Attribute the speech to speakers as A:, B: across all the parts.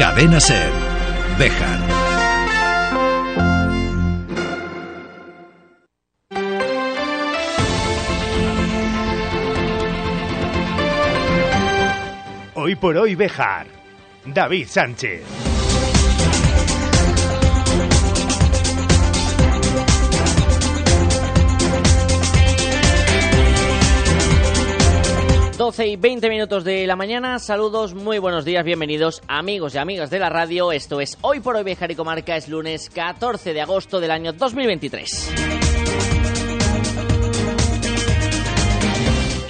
A: Cadena Ser. Bejar.
B: Hoy por hoy Bejar. David Sánchez.
C: Doce y 20 minutos de la mañana, saludos, muy buenos días, bienvenidos amigos y amigas de la radio, esto es Hoy por Hoy Bejar y Comarca, es lunes 14 de agosto del año 2023.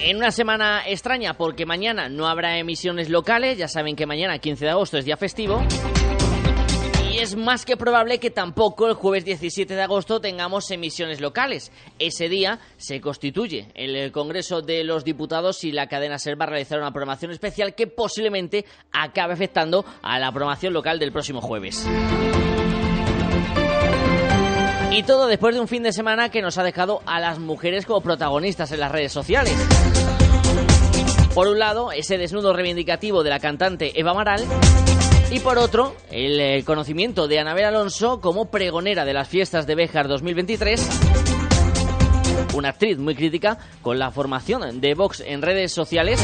C: En una semana extraña porque mañana no habrá emisiones locales, ya saben que mañana 15 de agosto es día festivo. Es más que probable que tampoco el jueves 17 de agosto tengamos emisiones locales. Ese día se constituye el Congreso de los Diputados y la cadena SER va a realizar una programación especial que posiblemente acabe afectando a la programación local del próximo jueves. Y todo después de un fin de semana que nos ha dejado a las mujeres como protagonistas en las redes sociales. Por un lado, ese desnudo reivindicativo de la cantante Eva Maral. Y por otro, el conocimiento de Anabel Alonso como pregonera de las fiestas de Béjar 2023. Una actriz muy crítica con la formación de Vox en redes sociales.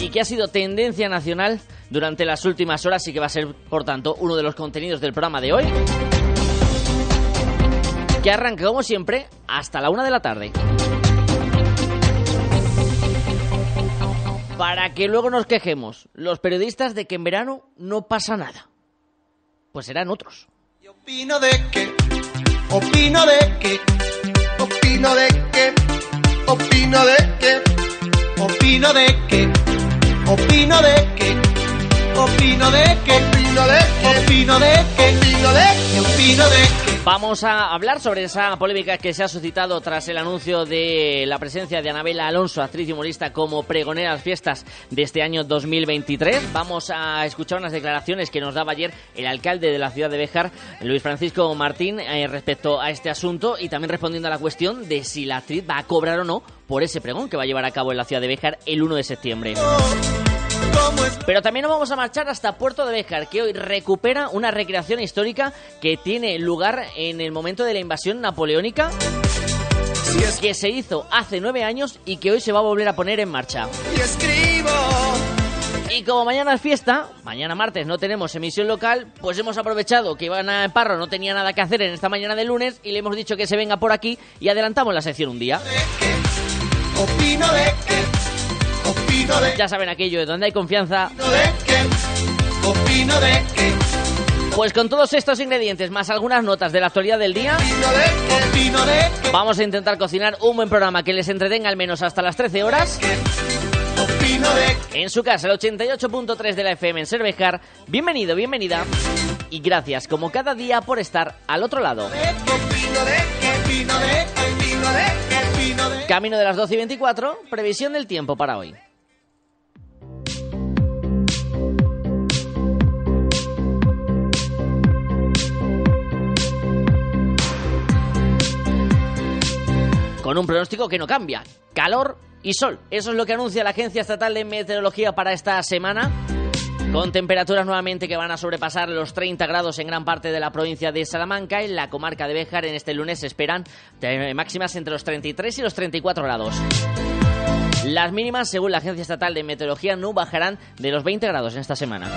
C: Y que ha sido tendencia nacional durante las últimas horas y que va a ser, por tanto, uno de los contenidos del programa de hoy. Que arranca, como siempre, hasta la una de la tarde. Para que luego nos quejemos, los periodistas, de que en verano no pasa nada. Pues serán otros.
D: Y opino de que, opino de que, opino de que, opino de que, opino de que, opino de que, opino de que, opino de que, opino de que, opino de que, opino de que.
C: Vamos a hablar sobre esa polémica que se ha suscitado tras el anuncio de la presencia de Anabela Alonso, actriz y humorista, como pregonera a las fiestas de este año 2023. Vamos a escuchar unas declaraciones que nos daba ayer el alcalde de la ciudad de Béjar, Luis Francisco Martín, eh, respecto a este asunto y también respondiendo a la cuestión de si la actriz va a cobrar o no por ese pregón que va a llevar a cabo en la ciudad de Béjar el 1 de septiembre. Pero también nos vamos a marchar hasta Puerto de Béjar, que hoy recupera una recreación histórica que tiene lugar en el momento de la invasión napoleónica que se hizo hace nueve años y que hoy se va a volver a poner en marcha.
D: Y escribo.
C: Y como mañana es fiesta, mañana martes no tenemos emisión local, pues hemos aprovechado que Ivana Parro no tenía nada que hacer en esta mañana de lunes y le hemos dicho que se venga por aquí y adelantamos la sección un día.
D: Opino de que, opino de
C: Ya saben aquello de donde hay confianza,
D: opino de que, opino de que,
C: pues con todos estos ingredientes más algunas notas de la actualidad del día,
D: opino de
C: vamos a intentar cocinar un buen programa que les entretenga al menos hasta las 13 horas.
D: opino de que.
C: En su casa, el 88.3 de la FM en Cervejar. Bienvenido, bienvenida. Y gracias, como cada día, por estar al otro lado. Camino de las 12 y 24, previsión del tiempo para hoy. Con un pronóstico que no cambia. Calor y sol. Eso es lo que anuncia la Agencia Estatal de Meteorología para esta semana. Con temperaturas nuevamente que van a sobrepasar los 30 grados en gran parte de la provincia de Salamanca. En la comarca de Béjar en este lunes se esperan máximas entre los 33 y los 34 grados. Las mínimas, según la Agencia Estatal de Meteorología, no bajarán de los 20 grados en esta semana.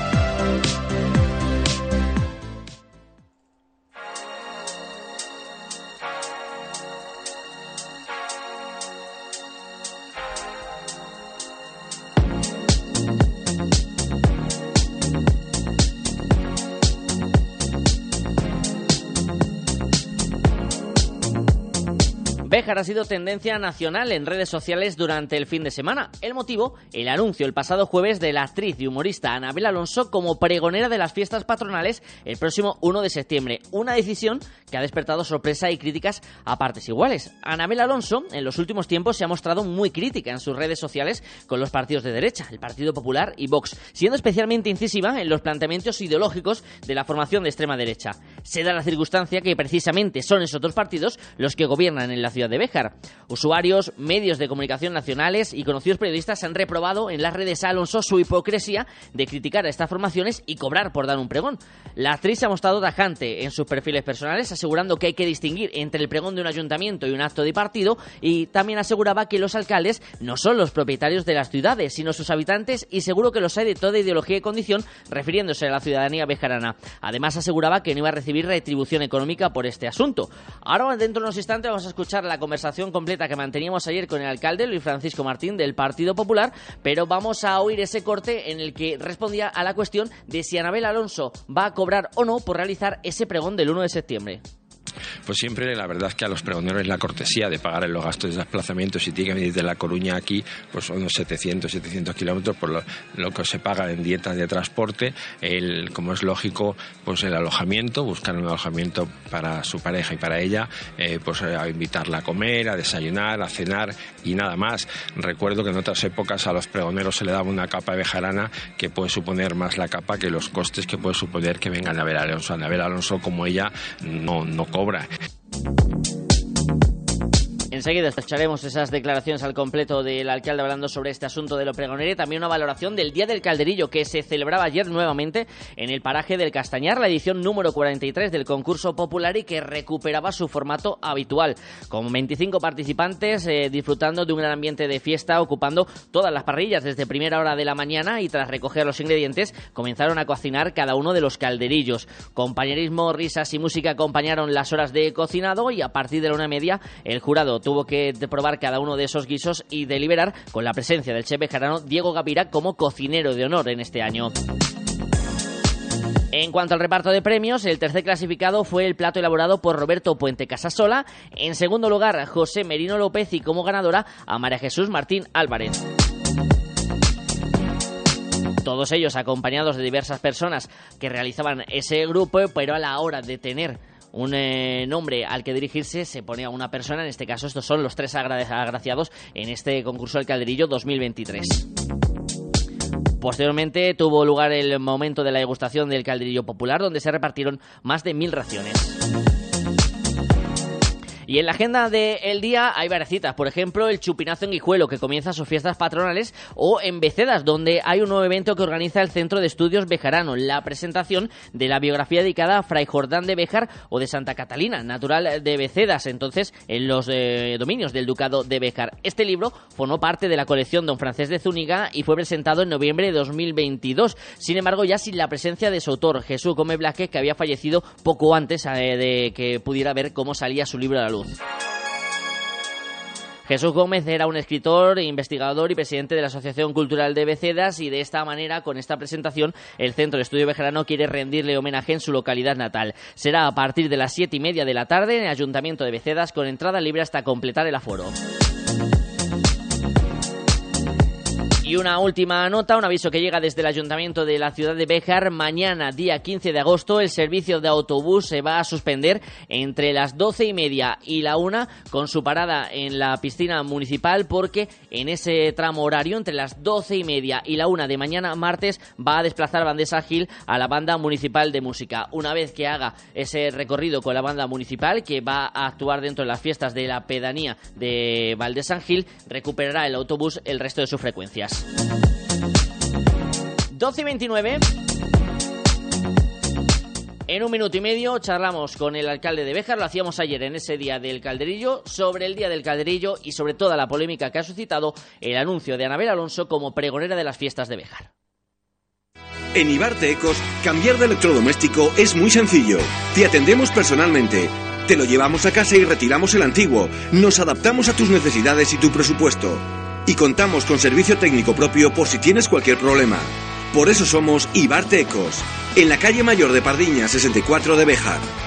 C: Béjar ha sido tendencia nacional en redes sociales durante el fin de semana. El motivo, el anuncio el pasado jueves de la actriz y humorista Anabel Alonso como pregonera de las fiestas patronales el próximo 1 de septiembre. Una decisión que ha despertado sorpresa y críticas a partes iguales. Anabel Alonso en los últimos tiempos se ha mostrado muy crítica en sus redes sociales con los partidos de derecha, el Partido Popular y Vox, siendo especialmente incisiva en los planteamientos ideológicos de la formación de extrema derecha. se da la circunstancia que precisamente son esos dos partidos los que gobiernan en la ciudad de Béjar. Usuarios, medios de comunicación nacionales y conocidos periodistas han reprobado en las redes a Alonso su hipocresía de criticar a estas formaciones y cobrar por dar un pregón. La actriz se ha mostrado tajante en sus perfiles personales, asegurando que hay que distinguir entre el pregón de un ayuntamiento y un acto de partido, y también aseguraba que los alcaldes no son los propietarios de las ciudades, sino sus habitantes, y seguro que los hay de toda ideología y condición, refiriéndose a la ciudadanía bejarana. Además, aseguraba que no iba a recibir retribución económica por este asunto. Ahora, dentro de unos instantes, vamos a escuchar la conversación completa que manteníamos ayer con el alcalde Luis Francisco Martín del Partido Popular, pero vamos a oír ese corte en el que respondía a la cuestión de si Anabel Alonso va a cobrar o no por realizar ese pregón del 1 de septiembre
E: pues siempre la verdad es que a los pregoneros la cortesía de pagar los gastos de desplazamiento. Si tiene que venir de La Coruña aquí, pues son unos 700, 700 kilómetros por lo, que se paga en dietas de transporte. El, como es lógico, pues el alojamiento, buscar un alojamiento para su pareja y para ella, eh, pues a invitarla a comer, a desayunar, a cenar y nada más. Recuerdo que en otras épocas a los pregoneros se le daba una capa de bejarana que puede suponer más la capa que los costes que puede suponer que vengan a ver a Alonso. A ver Alonso como ella no, no cobra. obra.
C: Enseguida escucharemos esas declaraciones al completo del alcalde hablando sobre este asunto de lo pregonero y también una valoración del Día del Calderillo que se celebraba ayer nuevamente en el paraje del Castañar, la edición número 43 del concurso popular y que recuperaba su formato habitual, con 25 participantes eh, disfrutando de un gran ambiente de fiesta, ocupando todas las parrillas desde primera hora de la mañana y tras recoger los ingredientes comenzaron a cocinar cada uno de los calderillos. Compañerismo, risas y música acompañaron las horas de cocinado y a partir de la una media el jurado tuvo que probar cada uno de esos guisos y deliberar con la presencia del chef bejarano Diego Gavira como cocinero de honor en este año. En cuanto al reparto de premios, el tercer clasificado fue el plato elaborado por Roberto Puente Casasola. En segundo lugar, José Merino López y como ganadora a María Jesús Martín Álvarez. Todos ellos acompañados de diversas personas que realizaban ese grupo, pero a la hora de tener un eh, nombre al que dirigirse se pone a una persona, en este caso estos son los tres agraciados en este concurso del Calderillo 2023. Posteriormente tuvo lugar el momento de la degustación del calderillo popular, donde se repartieron más de mil raciones. Y en la agenda del día hay varias citas, por ejemplo, el Chupinazo en Guijuelo, que comienza sus fiestas patronales, o en Becedas, donde hay un nuevo evento que organiza el Centro de Estudios Bejarano, la presentación de la biografía dedicada a Fray Jordán de Bejar o de Santa Catalina, natural de Becedas, entonces en los eh, dominios del Ducado de Bejar. Este libro formó parte de la colección Don Francés de Zúñiga y fue presentado en noviembre de 2022. Sin embargo, ya sin la presencia de su autor, Jesús Gómez Blaque, que había fallecido poco antes eh, de que pudiera ver cómo salía su libro a la luz. Jesús Gómez era un escritor, investigador y presidente de la Asociación Cultural de Becedas y de esta manera, con esta presentación, el Centro de Estudio Bejarano quiere rendirle homenaje en su localidad natal. Será a partir de las siete y media de la tarde en el Ayuntamiento de Becedas con entrada libre hasta completar el aforo. Y una última nota, un aviso que llega desde el Ayuntamiento de la ciudad de Béjar. Mañana, día 15 de agosto, el servicio de autobús se va a suspender entre las doce y media y la una con su parada en la piscina municipal porque en ese tramo horario, entre las doce y media y la una de mañana martes, va a desplazar Bandesa Gil a la banda municipal de música. Una vez que haga ese recorrido con la banda municipal, que va a actuar dentro de las fiestas de la pedanía de Valdesán Gil, recuperará el autobús el resto de sus frecuencias. 12 y 29. En un minuto y medio charlamos con el alcalde de Béjar, lo hacíamos ayer en ese día del Calderillo, sobre el día del Calderillo y sobre toda la polémica que ha suscitado el anuncio de Anabel Alonso como pregonera de las fiestas de Béjar.
F: En Ibarte Ecos, cambiar de electrodoméstico es muy sencillo. Te atendemos personalmente. Te lo llevamos a casa y retiramos el antiguo. Nos adaptamos a tus necesidades y tu presupuesto y contamos con servicio técnico propio por si tienes cualquier problema. Por eso somos Ibarte Ecos, en la calle Mayor de Pardiña 64 de Bejar.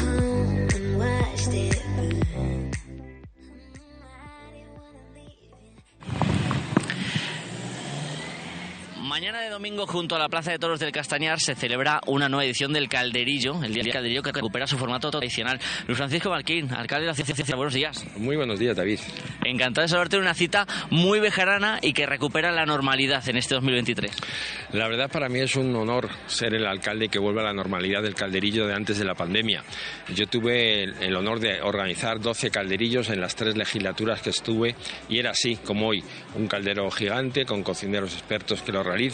C: Mañana de domingo, junto a la Plaza de Toros del Castañar, se celebra una nueva edición del Calderillo, el Día del Calderillo que recupera su formato tradicional. Luis Francisco Marquín, alcalde de la Ciencia, buenos días.
E: Muy buenos días, David.
C: Encantado de saludarte en una cita muy bejarana y que recupera la normalidad en este 2023.
E: La verdad, para mí es un honor ser el alcalde que vuelva a la normalidad del Calderillo de antes de la pandemia. Yo tuve el honor de organizar 12 calderillos en las tres legislaturas que estuve y era así como hoy, un caldero gigante con cocineros expertos que lo realizan,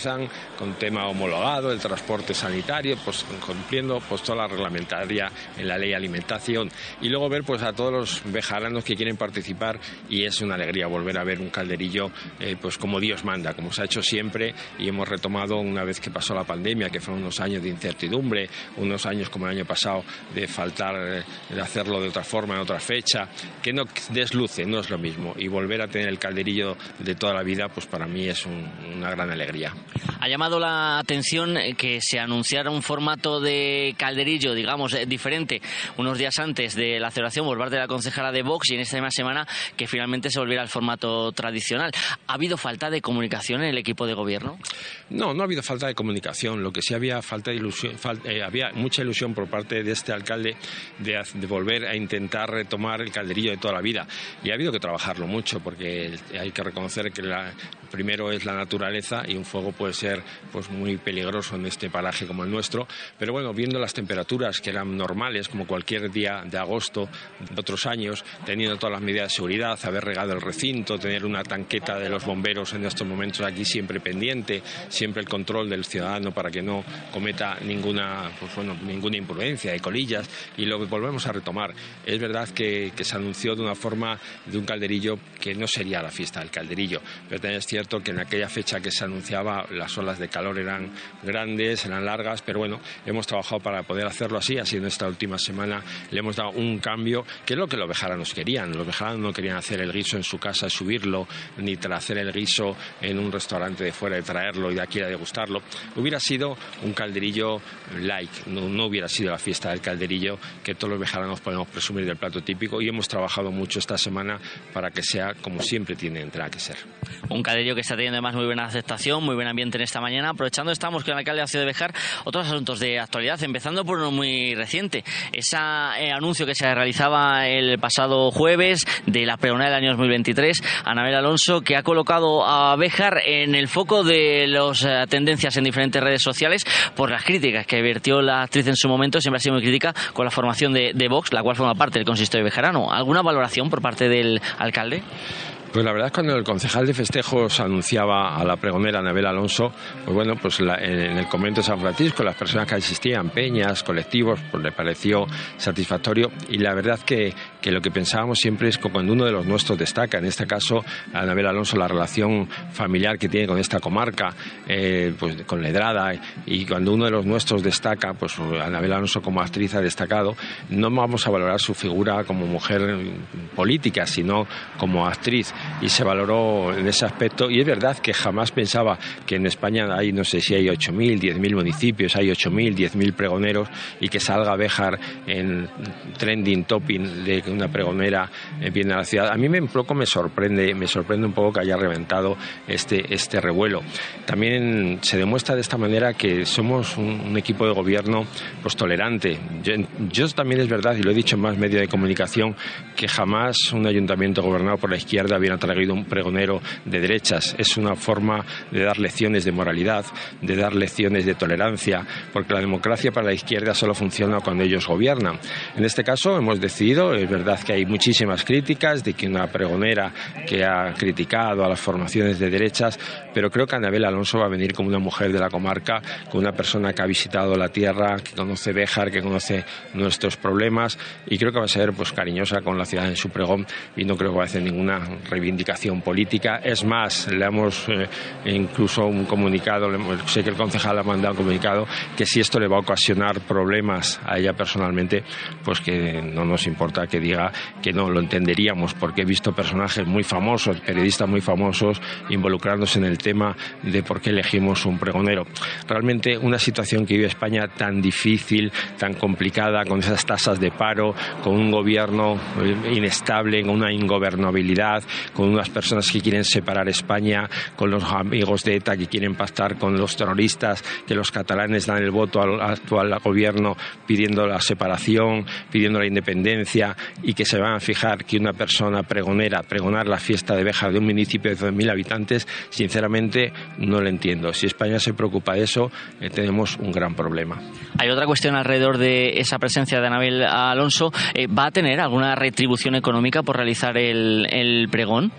E: con tema homologado, el transporte sanitario, pues cumpliendo pues toda la reglamentaria en la ley alimentación y luego ver pues a todos los bejaranos que quieren participar y es una alegría volver a ver un calderillo eh, pues como Dios manda, como se ha hecho siempre y hemos retomado una vez que pasó la pandemia, que fueron unos años de incertidumbre, unos años como el año pasado de faltar, eh, de hacerlo de otra forma, en otra fecha, que no desluce, no es lo mismo y volver a tener el calderillo de toda la vida pues para mí es un, una gran alegría.
C: Ha llamado la atención que se anunciara un formato de calderillo, digamos, eh, diferente, unos días antes de la celebración por parte de la concejala de Vox y en esta misma semana que finalmente se volviera al formato tradicional. ¿Ha habido falta de comunicación en el equipo de gobierno?
E: No, no ha habido falta de comunicación. Lo que sí había falta de ilusión, fal, eh, había mucha ilusión por parte de este alcalde de, volver a intentar retomar el calderillo de toda la vida. Y ha habido que trabajarlo mucho porque hay que reconocer que primero es la naturaleza y un fuego puede ser pues muy peligroso en este paraje como el nuestro. Pero bueno, viendo las temperaturas que eran normales como cualquier día de agosto de otros años, teniendo todas las medidas de seguridad, haber regado el recinto, tener una tanqueta de los bomberos en estos momentos aquí siempre pendiente, siempre el control del ciudadano para que no cometa ninguna, pues bueno, ninguna imprudencia de colillas y lo volvemos a retomar. Es verdad que, que, se anunció de una forma de un calderillo que no sería la fiesta del calderillo, pero también es cierto que en aquella fecha que se anunciaba las olas de calor eran grandes, eran largas, pero bueno, hemos trabajado para poder hacerlo así, así en esta última semana le hemos dado un cambio que es lo que los bejaranos querían. Los bejaranos no querían hacer el guiso en su casa, subirlo, ni hacer el guiso en un restaurante de fuera, de traerlo y de aquí a degustarlo. Hubiera sido un calderillo light, no, no hubiera sido la fiesta del calderillo que todos los bejaranos podemos presumir del plato típico y hemos trabajado mucho esta semana para que sea como siempre tiene que ser.
C: Un calderillo que está teniendo además muy buena aceptación, muy buen ambiente en esta mañana. Aprovechando estamos con el alcalde de la ciudad de Bejar, otros asuntos de actualidad, empezando por uno muy reciente. Ese eh, anuncio que se realizaba el pasado jueves de la pregonera del año 2023, Anabel Alonso, que ha colocado a Bejar en el foco de las eh, tendencias en diferentes redes sociales por las críticas que vertió la actriz en su momento, siempre ha sido muy crítica con la formación de, de Vox, la cual forma parte del consistorio bejarano. ¿Alguna valoración por parte del alcalde?
E: Pues la verdad es cuando el concejal de festejos anunciaba a la pregonera Anabel Alonso, pues bueno, pues la, en el convento de San Francisco, las personas que asistían, peñas, colectivos, pues le pareció satisfactorio. Y la verdad que, que lo que pensábamos siempre es que cuando uno de los nuestros destaca, en este caso Anabel Alonso, la relación familiar que tiene con esta comarca, eh, pues con Ledrada, y cuando uno de los nuestros destaca, pues Anabel Alonso como actriz ha destacado, no vamos a valorar su figura como mujer política, sino como actriz y se valoró en ese aspecto. Y es verdad que jamás pensaba que en España hay, no sé si hay 8.000, 10.000 municipios, hay 8.000, 10.000 pregoneros y que salga Béjar en trending topping de una pregonera viene a la ciudad. A mí me, un poco me sorprende, me sorprende un poco que haya reventado este, este revuelo. También se demuestra de esta manera que somos un, equipo de gobierno pues tolerante. Yo, yo también es verdad, y lo he dicho en más medios de comunicación, que jamás un ayuntamiento gobernado por la izquierda hubiera traído un pregonero de derechas. Es una forma de dar lecciones de moralidad, de dar lecciones de tolerancia, porque la democracia para la izquierda solo funciona cuando ellos gobiernan. En este caso hemos decidido, es verdad que hay muchísimas críticas de que una pregonera que ha criticado a las formaciones de derechas, pero creo que Anabel Alonso va a venir como una mujer de la comarca, como una persona que ha visitado la tierra, que conoce Béjar, que conoce nuestros problemas y creo que va a ser pues cariñosa con la ciudad en su pregón y no creo que va a hacer ninguna reivindicación política. Es más, le hemos eh, incluso un comunicado, sé que el concejal ha mandado un comunicado que si esto le va a ocasionar problemas a ella personalmente, pues que no nos importa que diga que no, lo entenderíamos, porque he visto personajes muy famosos, periodistas muy famosos, involucrándose en el tema de por qué elegimos un pregonero. Realmente una situación que vive España tan difícil, tan complicada, con esas tasas de paro, con un gobierno eh, inestable, con una ingobernabilidad, con unas personas que quieren separar España, con los amigos de ETA que quieren pactar con los terroristas, que los catalanes dan el voto al actual gobierno pidiendo la separación, pidiendo la independencia y que se van a fijar que una persona pregonera, pregonar la fiesta de Béjar de un municipio de 12.000 habitantes, sinceramente no lo entiendo. Si España se preocupa de eso, eh, tenemos un gran problema.
C: Hay otra cuestión alrededor de esa presencia de Anabel Alonso. Eh, ¿Va a tener alguna retribución económica por realizar el pregón?
E: on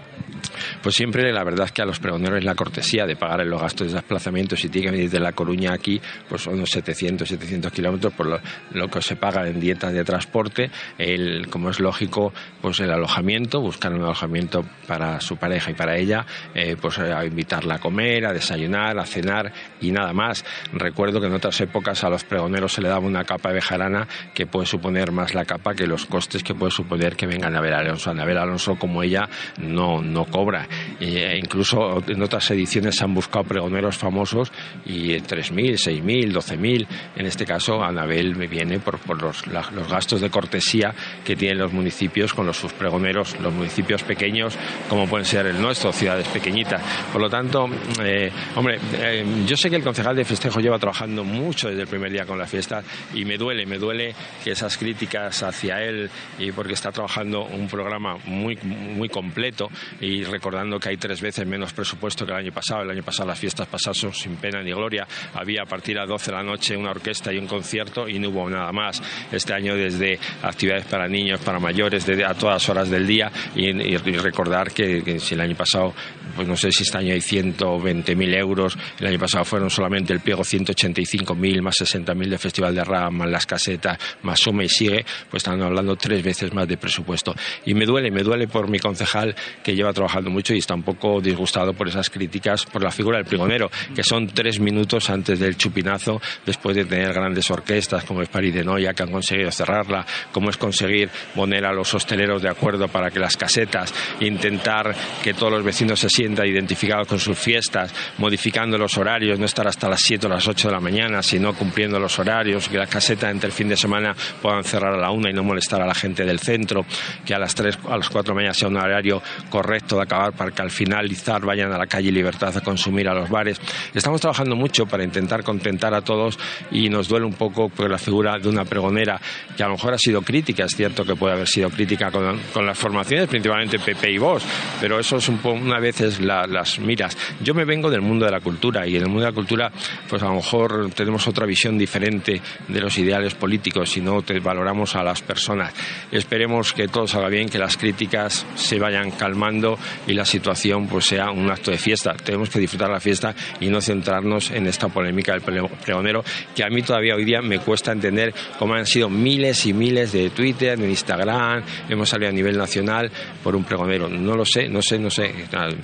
E: Pues siempre la verdad es que a los pregoneros la cortesía de pagar los gastos de desplazamiento. Si tiene que venir de La Coruña aquí, pues son unos 700, 700 kilómetros por lo, que se paga en dietas de transporte. El, como es lógico, pues el alojamiento, buscar un alojamiento para su pareja y para ella, eh, pues a invitarla a comer, a desayunar, a cenar y nada más. Recuerdo que en otras épocas a los pregoneros se le daba una capa de bejarana que puede suponer más la capa que los costes que puede suponer que vengan a ver a Alonso. A ver Alonso como ella no, no cobra. E incluso en otras ediciones se han buscado pregoneros famosos y 3.000, 6.000, 12.000. En este caso, Anabel me viene por, los, gastos de cortesía que tienen los municipios con los sus pregoneros, los municipios pequeños, como pueden ser el nuestro, ciudades pequeñitas. Por lo tanto, eh, hombre, eh, yo sé que el concejal de festejo lleva trabajando mucho desde el primer día con la fiesta y me duele, me duele que esas críticas hacia él y porque está trabajando un programa muy, muy completo y recordando que hay tres veces menos presupuesto que el año pasado. El año pasado las fiestas pasaron sin pena ni gloria. Había a partir de las 12 de la noche una orquesta y un concierto y no hubo nada más. Este año desde actividades para niños, para mayores, desde a todas horas del día y, recordar que, si el año pasado, pues no sé si este año hay 120.000 euros, el año pasado fueron solamente el pliego 185.000 más 60.000 de Festival de RAM, más las casetas, más suma y sigue, pues están hablando tres veces más de presupuesto. Y me duele, me duele por mi concejal que lleva trabajando mucho y está un poco disgustado por esas críticas por la figura del prigonero, que son tres minutos antes del chupinazo, después de tener grandes orquestas como es París de Noia, que han conseguido cerrarla, como es conseguir poner a los hosteleros de acuerdo para que las casetas, intentar que todos los vecinos se sientan identificados con sus fiestas, modificando los horarios, no estar hasta las 7 o las 8 de la mañana, sino cumpliendo los horarios, que las casetas entre el fin de semana puedan cerrar a la una y no molestar a la gente del centro, que a las 3, a las 4 de la mañana sea un horario correcto de acabar para que al finalizar vayan a la calle Libertad a consumir a los bares. Estamos trabajando mucho para intentar contentar a todos y nos duele un poco por la figura de una pregonera que a lo mejor ha sido crítica, es cierto que puede haber sido crítica con, con las formaciones, principalmente Pepe y vos, pero eso es un poco, una vez es las miras. Yo me vengo del mundo de la cultura y en el mundo de la cultura pues a lo mejor tenemos otra visión diferente de los ideales políticos si no te valoramos a las personas. Esperemos que todo salga bien, que las críticas se vayan calmando y la situación pues sea un acto de fiesta. Tenemos que disfrutar la fiesta y no centrarnos en esta polémica del pregonero que a mí todavía hoy día me cuesta entender cómo han sido miles y miles de Twitter, de Instagram, hemos salido a nivel nacional por un pregonero. No lo sé, no sé, no sé,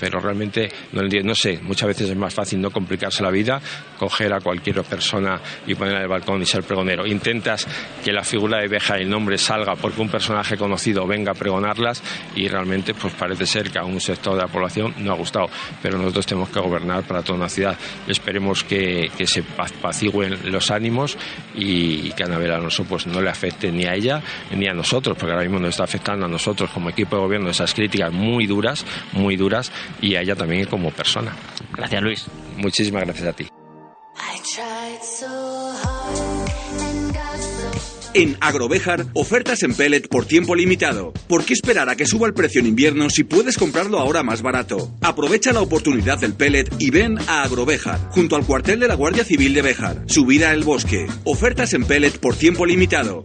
E: pero realmente no, no sé, muchas veces es más fácil no complicarse la vida, coger a cualquier persona y ponerla en el balcón y ser pregonero. Intentas que la figura de Beja y el nombre salga porque un personaje conocido venga a pregonarlas y realmente pues parece ser que a un sector de la población no ha gustado, pero nosotros tenemos que gobernar para toda una ciudad. Esperemos que, se apacigüen los ánimos y, que a Anabel Alonso pues no le afecte ni a ella ni a nosotros, porque ahora mismo nos está afectando a nosotros como equipo de gobierno esas críticas muy duras, muy duras, y a ella también como persona.
C: Gracias, Luis.
E: Muchísimas gracias a ti.
F: En Agrovejar, ofertas en pellet por tiempo limitado. ¿Por qué esperar a que suba el precio en invierno si puedes comprarlo ahora más barato? Aprovecha la oportunidad del pellet y ven a Agrovejar, junto al cuartel de la Guardia Civil de Bejar. Subida al bosque. Ofertas en pellet por tiempo limitado.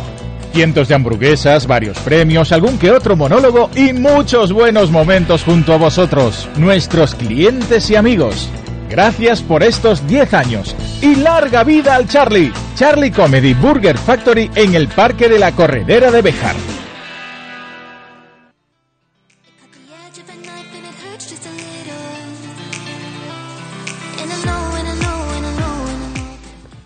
G: Cientos de hamburguesas, varios premios, algún que otro monólogo y muchos buenos momentos junto a vosotros, nuestros clientes y amigos. Gracias por estos 10 años y larga vida al Charlie. Charlie Comedy Burger Factory en el Parque de la Corredera de Bejar.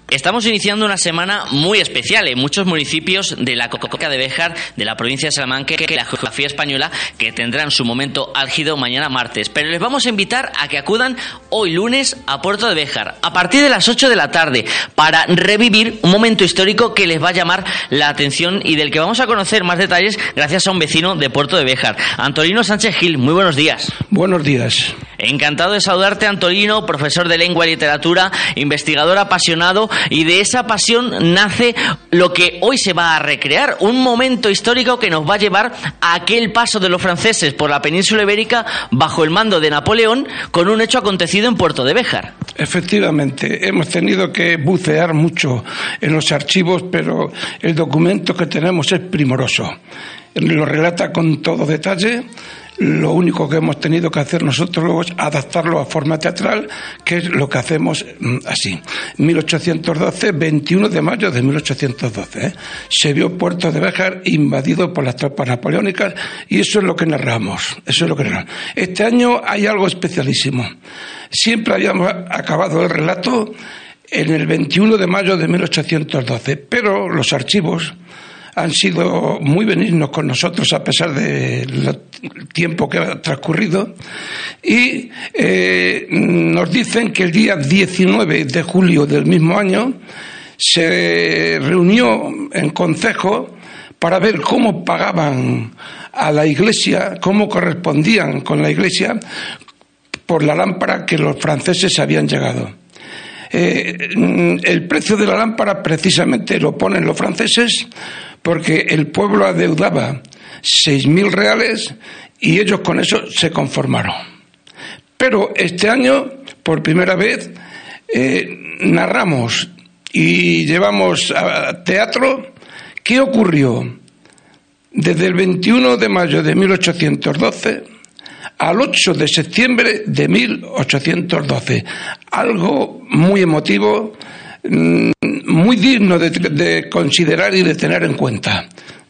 C: Estamos iniciando una semana muy especial en muchos municipios de la Coca de Béjar, de la provincia de Salamanca, que la geografía española, que tendrán su momento álgido mañana martes. Pero les vamos a invitar a que acudan hoy lunes a Puerto de Béjar, a partir de las 8 de la tarde, para revivir un momento histórico que les va a llamar la atención y del que vamos a conocer más detalles gracias a un vecino de Puerto de Béjar, Antolino Sánchez Gil. Muy buenos días.
H: Buenos días.
C: Encantado de saludarte, Antolino, profesor de lengua y literatura, investigador apasionado, y de esa pasión nace lo que hoy se va a recrear, un momento histórico que nos va a llevar a aquel paso de los franceses por la península ibérica bajo el mando de Napoleón con un hecho acontecido en Puerto de Béjar.
H: Efectivamente, hemos tenido que bucear mucho en los archivos, pero el documento que tenemos es primoroso. Lo relata con todo detalle lo único que hemos tenido que hacer nosotros luego es adaptarlo a forma teatral, que es lo que hacemos mm, así. 1812, 21 de mayo de 1812. ¿eh? Se vio Puerto de Béjar invadido por las tropas napoleónicas y eso es lo que narramos. Eso es lo que narramos. Este año hay algo especialísimo. Siempre habíamos acabado el relato en el 21 de mayo de 1812, pero los archivos han sido muy benignos con nosotros a pesar del tiempo que ha transcurrido y eh, nos dicen que el día 19 de julio del mismo año se reunió en consejo para ver cómo pagaban a la iglesia, cómo correspondían con la iglesia por la lámpara que los franceses habían llegado. Eh, el precio de la lámpara precisamente lo ponen los franceses porque el pueblo adeudaba seis mil reales y ellos con eso se conformaron. Pero este año, por primera vez, eh, narramos y llevamos a teatro qué ocurrió desde el 21 de mayo de 1812 al 8 de septiembre de 1812. Algo muy emotivo muy digno de, considerar y de tener en cuenta.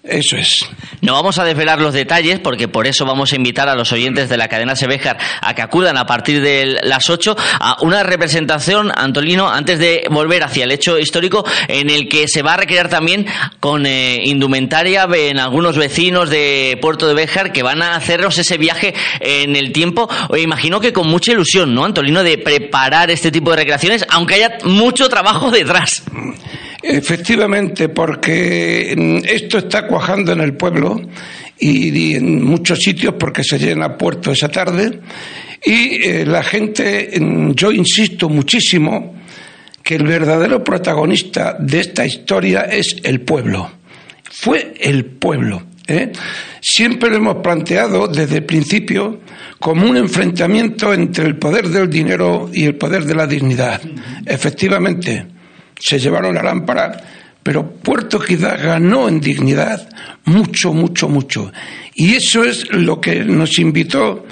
H: Eso es.
C: No vamos a desvelar los detalles porque por eso vamos a invitar a los oyentes de la cadena Sebejar a que acudan a partir de las 8 a una representación, Antolino, antes de volver hacia el hecho histórico en el que se va a recrear también con eh, indumentaria en algunos vecinos de Puerto de Béjar que van a hacernos ese viaje en el tiempo. Imagino que con mucha ilusión, ¿no, Antolino, de preparar este tipo de recreaciones, aunque haya mucho trabajo detrás.
H: Efectivamente, porque mm, esto está cuajando en el pueblo y, en muchos sitios porque se llena puerto esa tarde y eh, la gente, mm, yo insisto muchísimo que el verdadero protagonista de esta historia es el pueblo. Fue el pueblo. ¿eh? Siempre lo hemos planteado desde el principio como un enfrentamiento entre el poder del dinero y el poder de la dignidad. Efectivamente, se llevaron la lámpara, pero Puerto Quizá ganó en dignidad mucho, mucho, mucho. Y eso es lo que nos invitó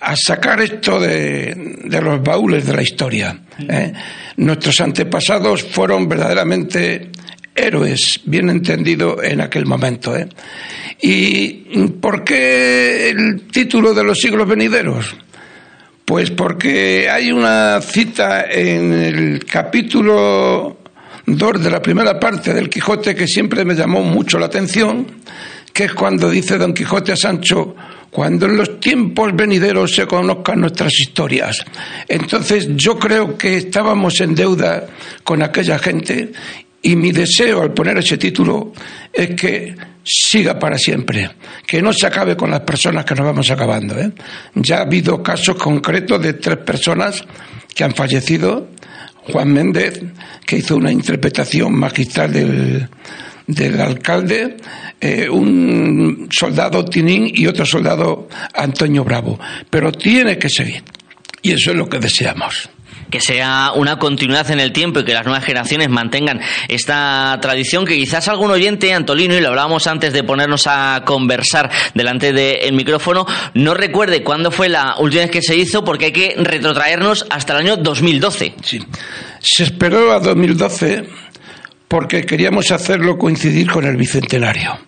H: a sacar esto de, los baúles de la historia. ¿eh? Nuestros antepasados fueron verdaderamente héroes, bien entendido en aquel momento. ¿eh? ¿Y por qué el título de los siglos venideros? Pues porque hay una cita en el capítulo de la primera parte del Quijote que siempre me llamó mucho la atención, que es cuando dice Don Quijote a Sancho, cuando en los tiempos venideros se conozcan nuestras historias. Entonces yo creo que estábamos en deuda con aquella gente Y mi deseo al poner ese título es que siga para siempre, que no se acabe con las personas que nos vamos acabando. ¿eh? Ya ha habido casos concretos de tres personas que han fallecido. Juan Méndez, que hizo una interpretación magistral del, del alcalde, eh, un soldado Tinín y otro soldado Antonio Bravo. Pero tiene que seguir. Y eso es lo que deseamos
C: que sea una continuidad en el tiempo y que las nuevas generaciones mantengan esta tradición que quizás algún oyente, Antolino, y lo hablábamos antes de ponernos a conversar delante del micrófono, no recuerde cuándo fue la última vez que se hizo porque hay que retrotraernos hasta el año 2012.
H: Sí. Se esperó a 2012 porque queríamos hacerlo coincidir con el bicentenario.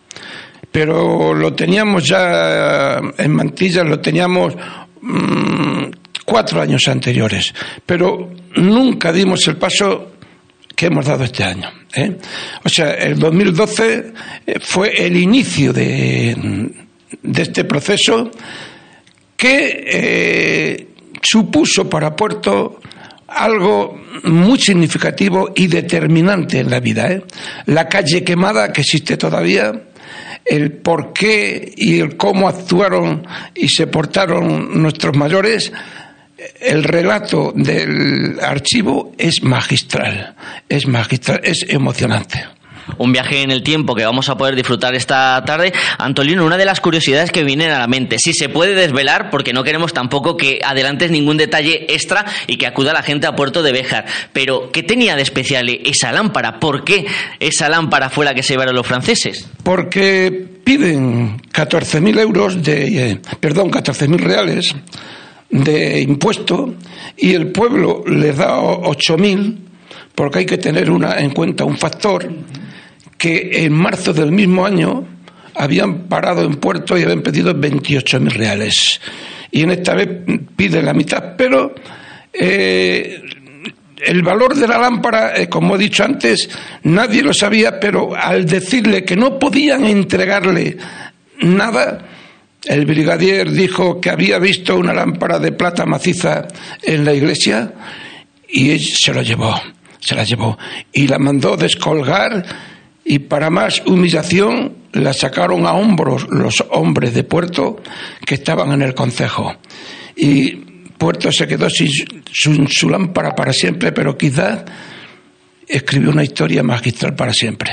H: Pero lo teníamos ya en mantillas, lo teníamos mm, cuatro años anteriores, pero nunca dimos el paso que hemos dado este año. ¿eh? O sea, el 2012 eh, fue el inicio de, este proceso que eh, supuso para Puerto algo muy significativo y determinante en la vida. La calle quemada que existe todavía, el por qué y el cómo actuaron y se portaron nuestros mayores, el relato del archivo es magistral, es magistral, es emocionante
C: un viaje en el tiempo que vamos a poder disfrutar esta tarde. Antolino, una de las curiosidades que vienen a la mente, si se puede desvelar, porque no queremos tampoco que adelantes ningún detalle extra y que acuda la gente a Puerto de Béjar, pero ¿qué tenía de especial esa lámpara? ¿Por qué esa lámpara fue la que se llevaron los franceses?
H: Porque piden 14.000 euros de, eh, perdón, 14.000 reales de impuesto y el pueblo les da 8.000 porque hay que tener una, en cuenta un factor que en marzo del mismo año habían parado en puerto y habían pedido 28.000 reales. Y en esta vez piden la mitad, pero eh, el valor de la lámpara, eh, como he dicho antes, nadie lo sabía, pero al decirle que no podían entregarle nada, el brigadier dijo que había visto una lámpara de plata maciza en la iglesia y se lo llevó, se la llevó y la mandó descolgar y para más humillación la sacaron a hombros los hombres de Puerto que estaban en el concejo. Y Puerto se quedó sin su, lámpara para siempre, pero quizás escribió una historia magistral para siempre.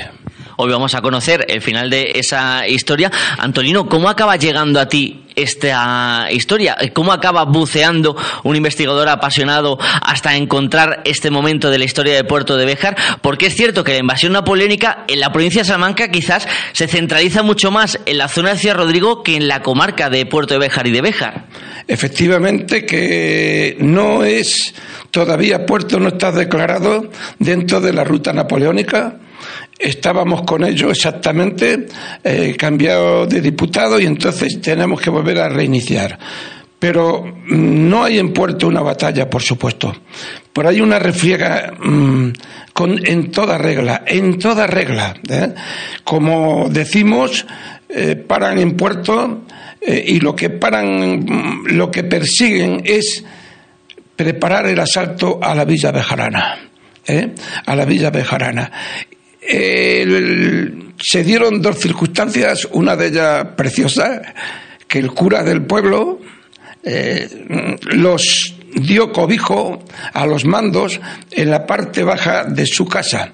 C: Hoy vamos a conocer el final de esa historia. Antolino, ¿cómo acaba llegando a ti esta historia? ¿Cómo acaba buceando un investigador apasionado hasta encontrar este momento de la historia de Puerto de Béjar? Porque es cierto que la invasión napoleónica en la provincia de Salamanca quizás se centraliza mucho más en la zona de Ciudad Rodrigo que en la comarca de Puerto de Béjar y de Béjar.
H: Efectivamente que no es todavía Puerto no está declarado dentro de la ruta napoleónica estábamos con ellos exactamente, eh, cambiado de diputado y entonces tenemos que volver a reiniciar. Pero mm, no hay en Puerto una batalla, por supuesto. Por ahí una refriega mm, con, en toda regla, en toda regla. ¿eh? Como decimos, eh, paran en Puerto eh, y lo que paran, mm, lo que persiguen es preparar el asalto a la Villa Bejarana. a la Villa Bejarana se dieron dos circunstancias, una de ellas preciosa, que el cura del pueblo eh, los dio cobijo a los mandos en la parte baja de su casa.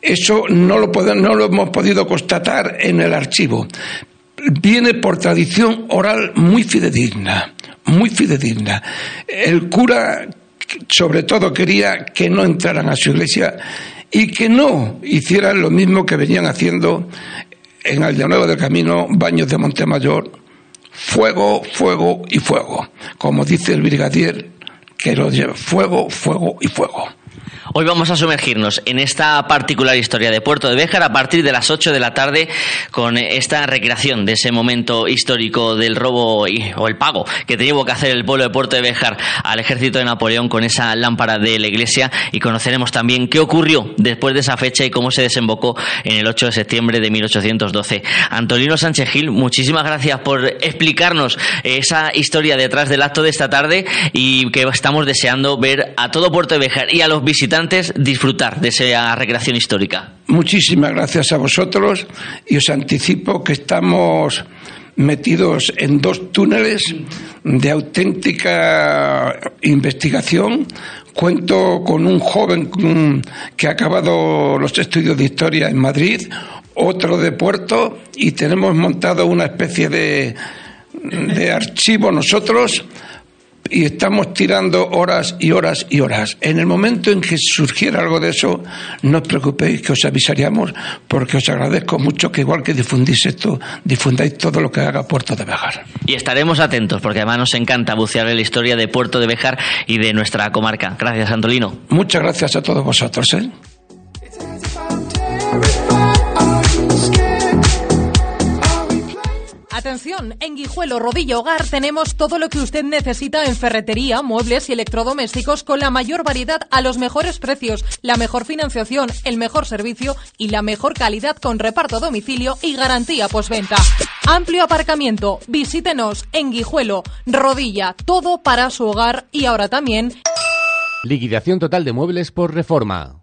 H: Eso no lo, no lo hemos podido constatar en el archivo. Viene por tradición oral muy fidedigna, muy fidedigna. El cura, sobre todo, quería que no entraran a su iglesia y que no hicieran lo mismo que venían haciendo en Nuevo del Camino, Baños de Montemayor, fuego, fuego y fuego. Como dice el brigadier, que lo lleva fuego, fuego y fuego.
C: Hoy vamos a sumergirnos en esta particular historia de Puerto de Béjar a partir de las 8 de la tarde con esta recreación de ese momento histórico del robo o el pago que tuvo que hacer el pueblo de Puerto de Béjar al ejército de Napoleón con esa lámpara de la iglesia y conoceremos también qué ocurrió después de esa fecha y cómo se desembocó en el 8 de septiembre de 1812. Antolino Sánchez Gil, muchísimas gracias por explicarnos esa historia detrás del acto de esta tarde y que estamos deseando ver a todo Puerto de Béjar y a los visitantes disfrutar de esa recreación histórica.
H: Muchísimas gracias a vosotros y os anticipo que estamos metidos en dos túneles de auténtica investigación. Cuento con un joven que ha acabado los estudios de historia en Madrid, otro de Puerto, y tenemos montado una especie de, de archivo nosotros y estamos tirando horas y horas y horas. En el momento en que surgiera algo de eso, no os preocupéis que os avisaríamos porque os agradezco mucho que igual que difundís esto, difundáis todo lo que haga Puerto de Bejar.
C: Y estaremos atentos porque además nos encanta bucear en la historia de Puerto de Bejar y de nuestra comarca. Gracias, Antolino.
H: Muchas gracias a todos vosotros. ¿eh?
I: Atención, en Guijuelo Rodillo Hogar tenemos todo lo que usted necesita en ferretería, muebles y electrodomésticos con la mayor variedad a los mejores precios, la mejor financiación, el mejor servicio y la mejor calidad con reparto a domicilio y garantía postventa. Amplio aparcamiento, visítenos en Guijuelo, Rodilla, todo para su hogar y ahora también
J: Liquidación total de muebles por reforma.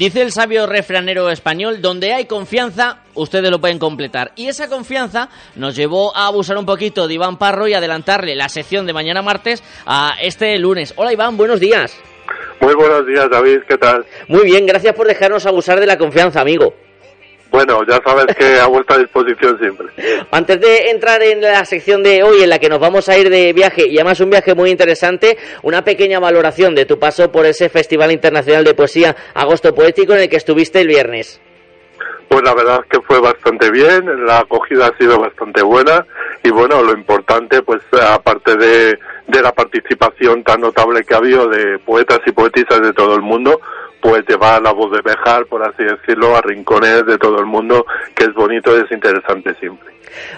C: Dice el sabio refranero español, donde hay confianza, ustedes lo pueden completar. Y esa confianza nos llevó a abusar un poquito de Iván Parro y adelantarle la sección de mañana martes a este lunes. Hola Iván, buenos días.
K: Muy buenos días David, ¿qué tal?
C: Muy bien, gracias por dejarnos abusar de la confianza, amigo.
K: Bueno, ya sabes que a vuestra disposición siempre.
C: Antes de entrar en la sección de hoy en la que nos vamos a ir de viaje y además un viaje muy interesante, una pequeña valoración de tu paso por ese Festival Internacional de Poesía Agosto Poético en el que estuviste el viernes.
K: Pues la verdad es que fue bastante bien, la acogida ha sido bastante buena y bueno, lo importante pues aparte de, de la participación tan notable que ha habido de poetas y poetisas de todo el mundo, pues llevar la voz de Bejar, por así decirlo, a rincones de todo el mundo, que es bonito es interesante siempre.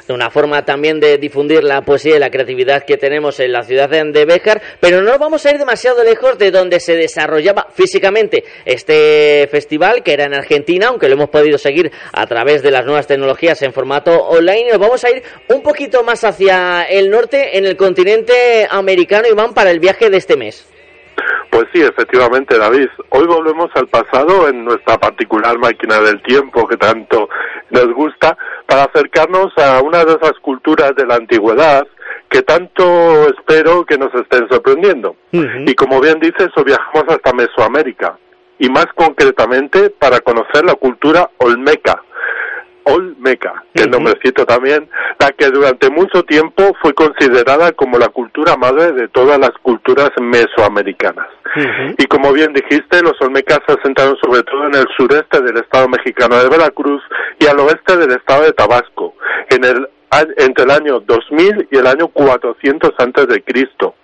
C: Una forma también de difundir la poesía y la creatividad que tenemos en la ciudad de Béjar, pero no vamos a ir demasiado lejos de donde se desarrollaba físicamente este festival, que era en Argentina, aunque lo hemos podido seguir a través de las nuevas tecnologías en formato online. Nos vamos a ir un poquito más hacia el norte, en el continente americano, Iván, para el viaje de este mes.
K: Pues sí, efectivamente, David. Hoy volvemos al pasado en nuestra particular máquina del tiempo que tanto nos gusta para acercarnos a una de esas culturas de la antigüedad que tanto espero que nos estén sorprendiendo. Y como bien dices, hoy viajamos hasta Mesoamérica y más concretamente para conocer la cultura olmeca Olmeca, que es nombrecito también, la que durante mucho tiempo fue considerada como la cultura madre de todas las culturas mesoamericanas. Y como bien dijiste, los Olmecas se asentaron sobre todo en el sureste del estado mexicano de Veracruz y al oeste del estado de Tabasco, en el, entre el año 2000 y el año 400 antes de Cristo,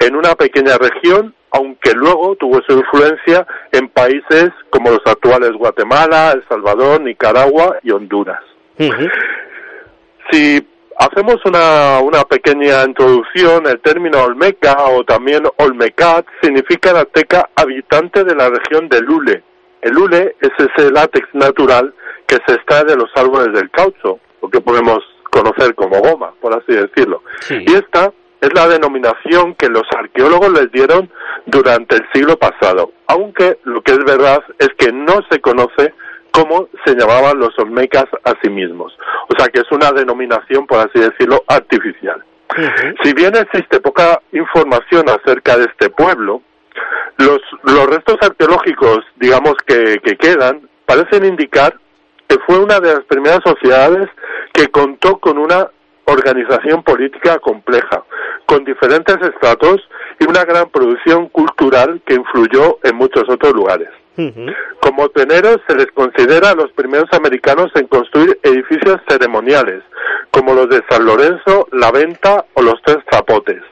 K: en una pequeña región aunque luego tuvo su influencia en países como los actuales Guatemala, El Salvador, Nicaragua y Honduras. Si hacemos una, una pequeña introducción, el término Olmeca o también Olmecat significa en azteca habitante de la región de Lule. El Lule es ese látex natural que se extrae de los árboles del caucho, lo que podemos conocer como goma, por así decirlo. Y esta es la denominación que los arqueólogos les dieron durante el siglo pasado, aunque lo que es verdad es que no se conoce cómo se llamaban los olmecas a sí mismos. O sea que es una denominación, por así decirlo, artificial. Si bien existe poca información acerca de este pueblo, los, los restos arqueológicos, digamos, que, que quedan, parecen indicar que fue una de las primeras sociedades que contó con una organización política compleja, con diferentes estratos y una gran producción cultural que influyó en muchos otros lugares. Como pioneros se les considera a los primeros americanos en construir edificios ceremoniales, como los de San Lorenzo, La Venta o los Tres Zapotes.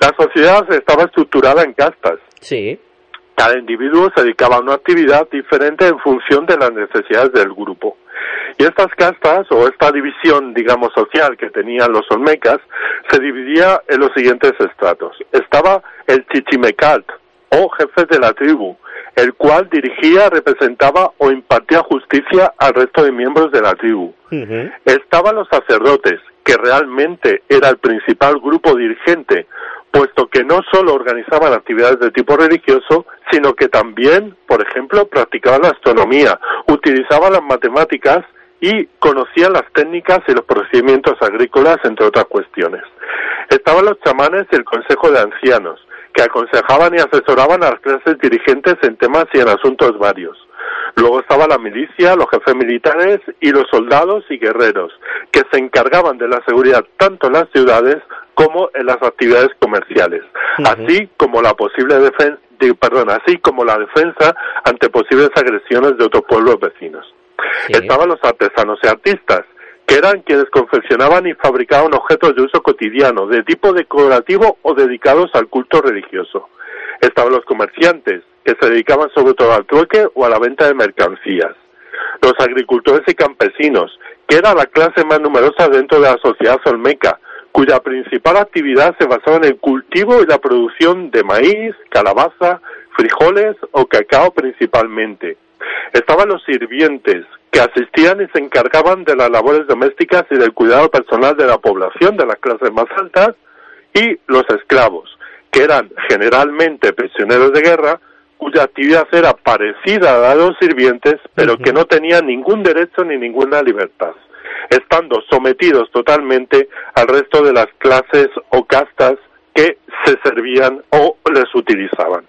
K: La sociedad estaba estructurada en castas.
C: Sí.
K: Cada individuo se dedicaba a una actividad diferente en función de las necesidades del grupo. Y estas castas, o esta división, digamos, social que tenían los olmecas, se dividía en los siguientes estratos. Estaba el chichimecalt, o jefe de la tribu, el cual dirigía, representaba o impartía justicia al resto de miembros de la tribu. Estaban los sacerdotes, que realmente era el principal grupo dirigente, puesto que no solo organizaban actividades de tipo religioso, sino que también, por ejemplo, practicaban la astronomía, utilizaban las matemáticas y conocían las técnicas y los procedimientos agrícolas, entre otras cuestiones. Estaban los chamanes y el Consejo de Ancianos, que aconsejaban y asesoraban a las clases dirigentes en temas y en asuntos varios. Luego estaba la milicia, los jefes militares y los soldados y guerreros, que se encargaban de la seguridad tanto en las ciudades como en las actividades comerciales, así como la posible defensa, perdón, así como la defensa ante posibles agresiones de otros pueblos vecinos. Estaban los artesanos y artistas, que eran quienes confeccionaban y fabricaban objetos de uso cotidiano, de tipo decorativo o dedicados al culto religioso. Estaban los comerciantes, que se dedicaban sobre todo al trueque o a la venta de mercancías. Los agricultores y campesinos, que era la clase más numerosa dentro de la sociedad olmeca, cuya principal actividad se basaba en el cultivo y la producción de maíz, calabaza, frijoles o cacao principalmente. Estaban los sirvientes, que asistían y se encargaban de las labores domésticas y del cuidado personal de la población de las clases más altas, y los esclavos, que eran generalmente prisioneros de guerra, cuya actividad era parecida a la de los sirvientes, pero que no tenían ningún derecho ni ninguna libertad, estando sometidos totalmente al resto de las clases o castas que se servían o les utilizaban.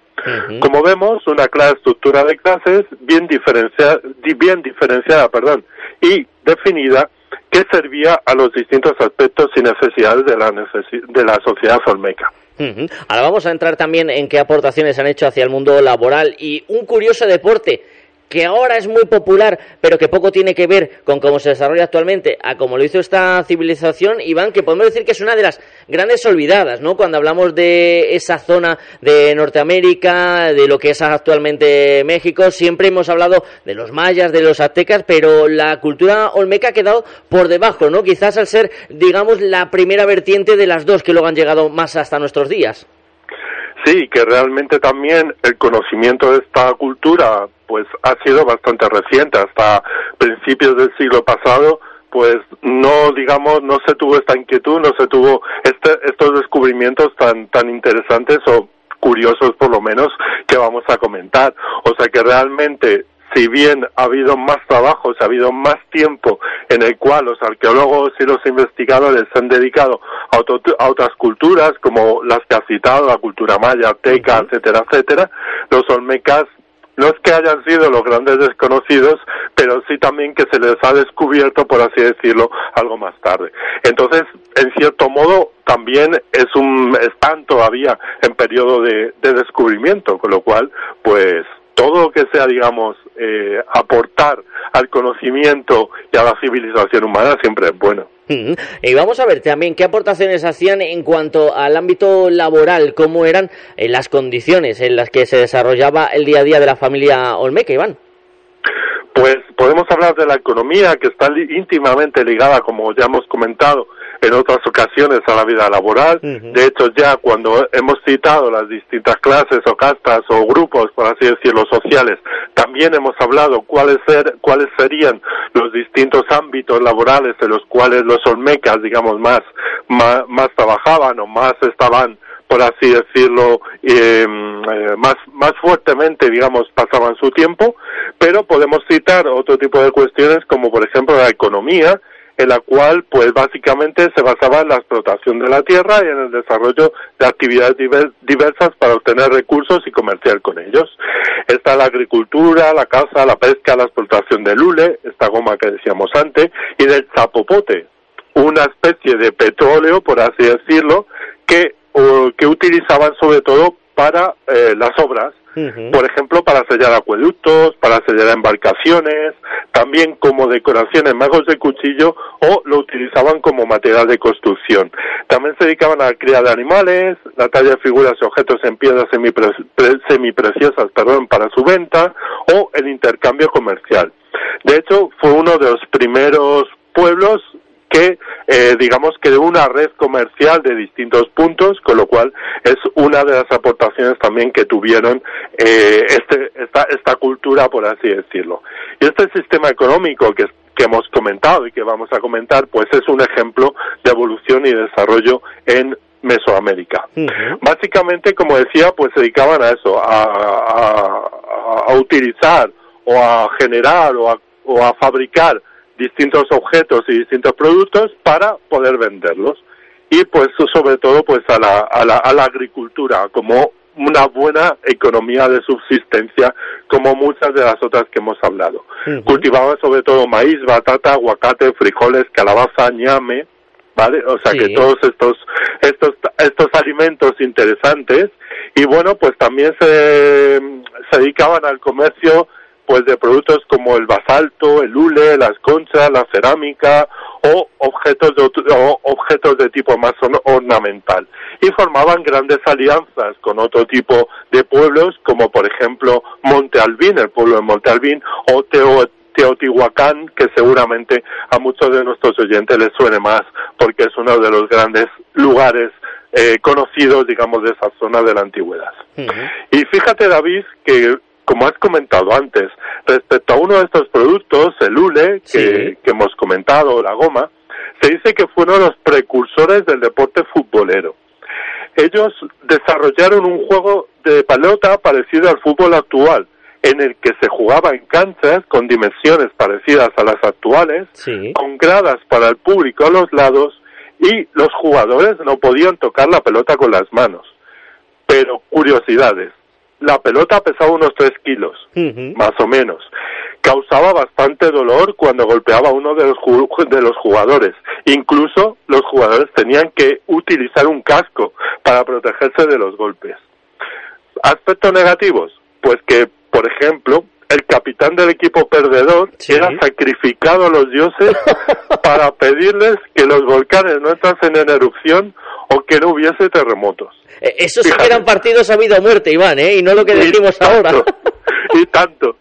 K: Como vemos, una clara estructura de clases bien diferenciada, bien diferenciada perdón, y definida que servía a los distintos aspectos y necesidades de la, de la sociedad olmeca.
C: Ahora vamos a entrar también en qué aportaciones han hecho hacia el mundo laboral y un curioso deporte que ahora es muy popular, pero que poco tiene que ver con cómo se desarrolla actualmente, a cómo lo hizo esta civilización, Iván, que podemos decir que es una de las grandes olvidadas, ¿no? Cuando hablamos de esa zona de Norteamérica, de lo que es actualmente México, siempre hemos hablado de los mayas, de los aztecas, pero la cultura olmeca ha quedado por debajo, ¿no? Quizás al ser, digamos, la primera vertiente de las dos que luego han llegado más hasta nuestros días.
K: Sí, que realmente también el conocimiento de esta cultura pues ha sido bastante reciente, hasta principios del siglo pasado pues no digamos no se tuvo esta inquietud, no se tuvo este, estos descubrimientos tan tan interesantes o curiosos por lo menos que vamos a comentar. O sea que realmente si bien ha habido más trabajos, ha habido más tiempo en el cual los arqueólogos y los investigadores se han dedicado a, a otras culturas, como las que ha citado, la cultura maya, teca, etcétera, etcétera, los olmecas no es que hayan sido los grandes desconocidos, pero sí también que se les ha descubierto, por así decirlo, algo más tarde. Entonces, en cierto modo, también es un, están todavía en periodo de, de descubrimiento, con lo cual, pues, todo lo que sea, digamos, eh, aportar al conocimiento y a la civilización humana siempre es bueno.
C: Y vamos a ver también qué aportaciones hacían en cuanto al ámbito laboral, cómo eran eh, las condiciones en las que se desarrollaba el día a día de la familia Olmeca, Iván.
K: Pues podemos hablar de la economía que está íntimamente ligada, como ya hemos comentado, en otras ocasiones a la vida laboral. De hecho, ya cuando hemos citado las distintas clases o castas o grupos, por así decirlo, sociales, también hemos hablado cuáles, ser, cuáles serían los distintos ámbitos laborales en los cuales los olmecas, digamos, más, más, trabajaban o más estaban por así decirlo, em, eh, más, más fuertemente, digamos, pasaban su tiempo, pero podemos citar otro tipo de cuestiones como, por ejemplo, la economía, en la cual pues básicamente se basaba en la explotación de la tierra y en el desarrollo de actividades diversas para obtener recursos y comerciar con ellos. Está la agricultura, la caza, la pesca, la explotación del hule, esta goma que decíamos antes, y del zapopote, una especie de petróleo, por así decirlo, que, que utilizaban sobre todo para eh, las obras, por ejemplo, para sellar acueductos, para sellar embarcaciones, también como decoración en magos de cuchillo o lo utilizaban como material de construcción. También se dedicaban a la cría de animales, la talla de figuras y objetos en piedras semipreciosas perdón, para su venta o el intercambio comercial. De hecho, fue uno de los primeros pueblos que eh, digamos que de una red comercial de distintos puntos, con lo cual es una de las aportaciones también que tuvieron eh, este, esta, esta cultura, por así decirlo. Y este sistema económico que, que hemos comentado y que vamos a comentar, pues es un ejemplo de evolución y desarrollo en Mesoamérica. Básicamente, como decía, pues se dedicaban a eso, a, a, a utilizar o a generar o a, o a fabricar distintos objetos y distintos productos para poder venderlos y pues sobre todo pues a la, a la, a la agricultura como una buena economía de subsistencia como muchas de las otras que hemos hablado. Cultivaban sobre todo maíz, batata, aguacate, frijoles, calabaza, ñame, ¿vale? O sea que todos estos estos estos alimentos interesantes y bueno, pues también se se dedicaban al comercio pues de productos como el basalto, el hule, las conchas, la cerámica o objetos de, o objetos de tipo más ornamental y formaban grandes alianzas con otro tipo de pueblos como por ejemplo Monte Albín, el pueblo de Monte Albín o Teotihuacán, que seguramente a muchos de nuestros oyentes les suene más porque es uno de los grandes lugares eh, conocidos, digamos, de esa zona de la antigüedad. Y fíjate, David, que como has comentado antes, respecto a uno de estos productos, el hule, que, que hemos comentado, la goma, se dice que fueron los precursores del deporte futbolero. Ellos desarrollaron un juego de pelota parecido al fútbol actual, en el que se jugaba en canchas con dimensiones parecidas a las actuales, con gradas para el público a los lados y los jugadores no podían tocar la pelota con las manos. Pero curiosidades, la pelota pesaba unos 3 kilos, más o menos. Causaba bastante dolor cuando golpeaba a uno de los, de los jugadores. Incluso los jugadores tenían que utilizar un casco para protegerse de los golpes. Aspectos negativos, pues que, por ejemplo, el capitán del equipo perdedor era sacrificado a los dioses para pedirles que los volcanes no entrasen en erupción o que no hubiese terremotos.
C: Eh, Eso sí que eran partidos a vida o muerte, Iván, ¿eh? Y no lo que decimos ahora.
K: y tanto.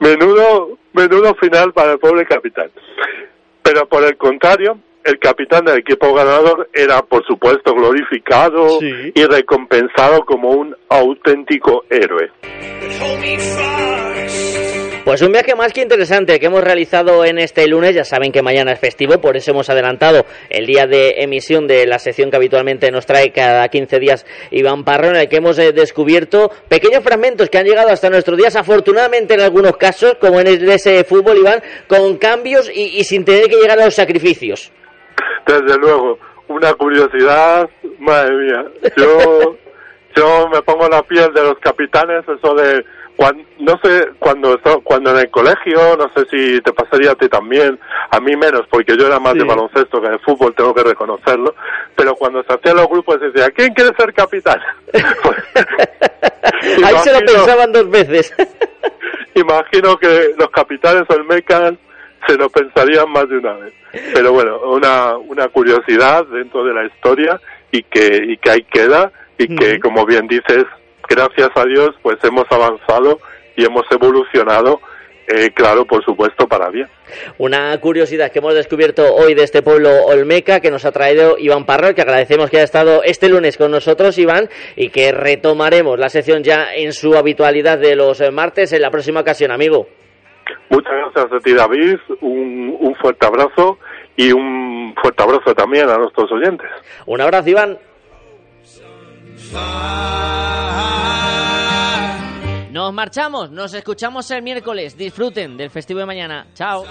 K: Menudo, menudo final para el pobre capitán. Pero por el contrario, el capitán del equipo ganador era, por supuesto, glorificado y recompensado como un auténtico héroe.
C: Pues un viaje más que interesante que hemos realizado en este lunes. Ya saben que mañana es festivo, por eso hemos adelantado el día de emisión de la sección que habitualmente nos trae cada 15 días Iván Parro, en el que hemos eh, descubierto pequeños fragmentos que han llegado hasta nuestros días, afortunadamente en algunos casos, como en ese fútbol, Iván, con cambios y, y sin tener que llegar a los sacrificios.
K: Desde luego, una curiosidad, madre mía. Yo, yo me pongo la piel de los capitanes, eso de cuando, no sé, cuando, cuando en el colegio, no sé si te pasaría a ti también, a mí menos, porque yo era más de baloncesto que de fútbol, tengo que reconocerlo, pero cuando se hacían los grupos se decía, ¿quién quiere ser capitán? Pues,
C: Ahí se lo pensaban dos veces.
K: imagino que los capitanes olmecas se lo pensarían más de una vez. Pero bueno, una, una curiosidad dentro de la historia y que, y que ahí queda y que, como bien dices, gracias a Dios, pues hemos avanzado y hemos evolucionado, eh, claro, por supuesto, para bien.
C: Una curiosidad que hemos descubierto hoy de este pueblo Olmeca que nos ha traído Iván Parro, que agradecemos que haya estado este lunes con nosotros, Iván, y que retomaremos la sección ya en su habitualidad de los martes en la próxima ocasión, amigo.
K: Muchas gracias a ti, David. Un, un fuerte abrazo y un fuerte abrazo también a nuestros oyentes.
C: Un abrazo, Iván. Nos marchamos, nos escuchamos el miércoles. Disfruten del festivo de mañana. Chao.